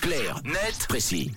Clair, net, précis.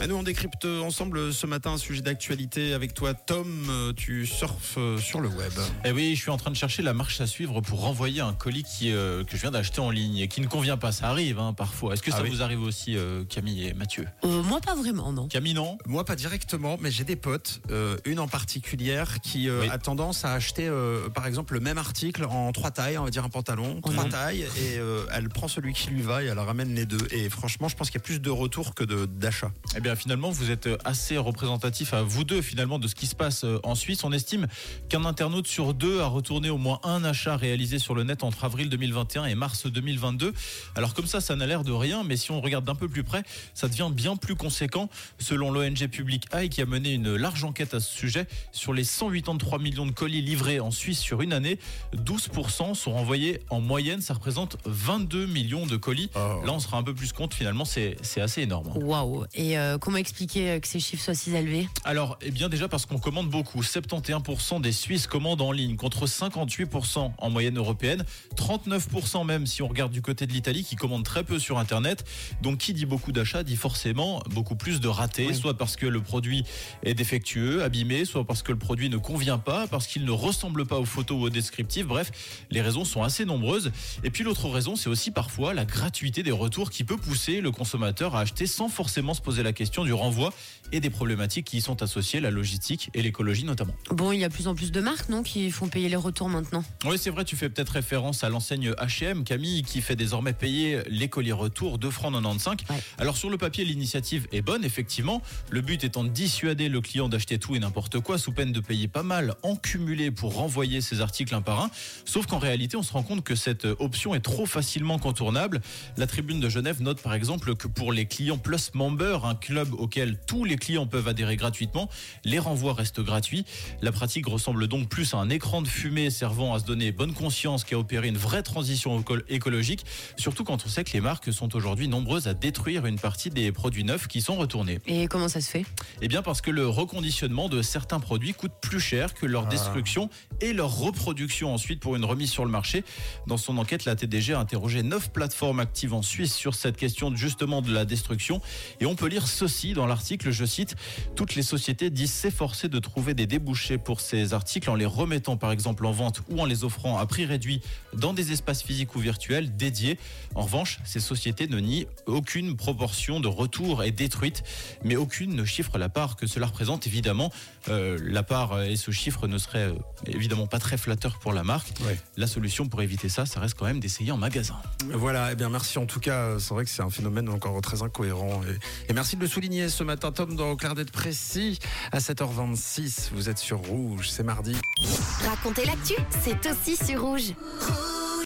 Et nous, on décrypte ensemble ce matin un sujet d'actualité avec toi, Tom. Euh, Tu surfes euh, sur le web. Eh oui, je suis en train de chercher la marche à suivre pour renvoyer un colis qui, euh, que je viens d'acheter en ligne et qui ne convient pas. Ça arrive hein, parfois. Est-ce que Ah ça oui. vous arrive aussi, euh, Camille et Mathieu? Euh, moi, pas vraiment, non. Camille, non? Moi, pas directement, mais j'ai des potes, euh, une en particulière, qui euh, Oui. a tendance à acheter, euh, par exemple, le même article en trois tailles, on va dire un pantalon, trois tailles, et euh, elle prend celui qui lui va et elle ramène les deux. Et franchement, je pense qu'il y a plus de retours que de- d'achats. Eh bien, finalement, vous êtes assez représentatif à vous deux, finalement, de ce qui se passe euh, en Suisse. On estime qu'un internaute sur deux a retourné au moins un achat réalisé sur le net entre avril 2021 et mars 2022. Alors, comme ça, ça n'a l'air de rien, mais si on regarde d'un peu plus près, ça devient bien plus conséquent. Selon l'ONG Public Eye, qui a mené une large enquête à ce sujet, sur les 183 millions de colis livrés en Suisse sur une année, 12% sont renvoyés en moyenne. Ça représente 22 millions de colis. Oh. Là, on sera un peu plus compte, finalement, c'est assez énorme. Waouh. Et euh, comment expliquer euh, que ces chiffres soient si élevés? Alors, eh bien déjà parce qu'on commande beaucoup. 71% des Suisses commandent en ligne contre 58% en moyenne européenne. 39% même si on regarde du côté de l'Italie qui commande très peu sur Internet. Donc qui dit beaucoup d'achats dit forcément beaucoup plus de ratés, Oui. soit parce que le produit est défectueux, abîmé, soit parce que le produit ne convient pas, parce qu'il ne ressemble pas aux photos ou aux descriptifs. Bref, les raisons sont assez nombreuses. Et puis l'autre raison, c'est aussi parfois la gratuité des retours qui peut pousser le consommateur à acheter sans forcément se poser la question du renvoi et des problématiques qui y sont associées, la logistique et l'écologie notamment. Bon, il y a de plus en plus de marques, non, qui font payer les retours maintenant. Oui, c'est vrai, tu fais peut-être référence à l'enseigne H&M, Camille, qui fait désormais payer les colis retour 2 francs 95. Ouais. Alors sur le papier, l'initiative est bonne, effectivement. Le but étant de dissuader le client d'acheter tout et n'importe quoi, sous peine de payer pas mal en cumulé pour renvoyer ses articles un par un. Sauf qu'en réalité, on se rend compte que cette option est trop facilement contournable. La tribune de Genève note par exemple que pour les clients Plus Member, un club auquel tous les clients peuvent adhérer gratuitement, les renvois restent gratuits. La pratique ressemble donc plus à un écran de fumée servant à se donner bonne conscience qu'à opérer une vraie transition éco- écologique, surtout quand on sait que les marques sont aujourd'hui nombreuses à détruire une partie des produits neufs qui sont retournés. Et comment ça se fait? Eh bien parce que le reconditionnement de certains produits coûte plus cher que leur destruction et leur reproduction ensuite pour une remise sur le marché. Dans son enquête, la TDG a interrogé 9 plateformes actives en Suisse sur cette question justement de la destruction. Et on peut lire ceci dans l'article, je cite, Toutes les sociétés disent s'efforcer de trouver des débouchés pour ces articles en les remettant par exemple en vente ou en les offrant à prix réduit dans des espaces physiques ou virtuels dédiés. En revanche, ces sociétés ne nient aucune proportion de retour est détruite, mais aucune ne chiffre la part que cela représente. Évidemment, euh, la part euh, et ce chiffre ne serait euh, évidemment pas très flatteur pour la marque. Ouais. La solution pour éviter ça, ça reste quand même d'essayer en magasin. Voilà, eh bien merci en tout cas. C'est vrai que c'est un phénomène encore très incohérent. Et, et merci de le souligner ce matin, Tom, dans Clair d'être précis. À 7h26, vous êtes sur Rouge, c'est mardi. Racontez l'actu, c'est aussi sur. Rouge.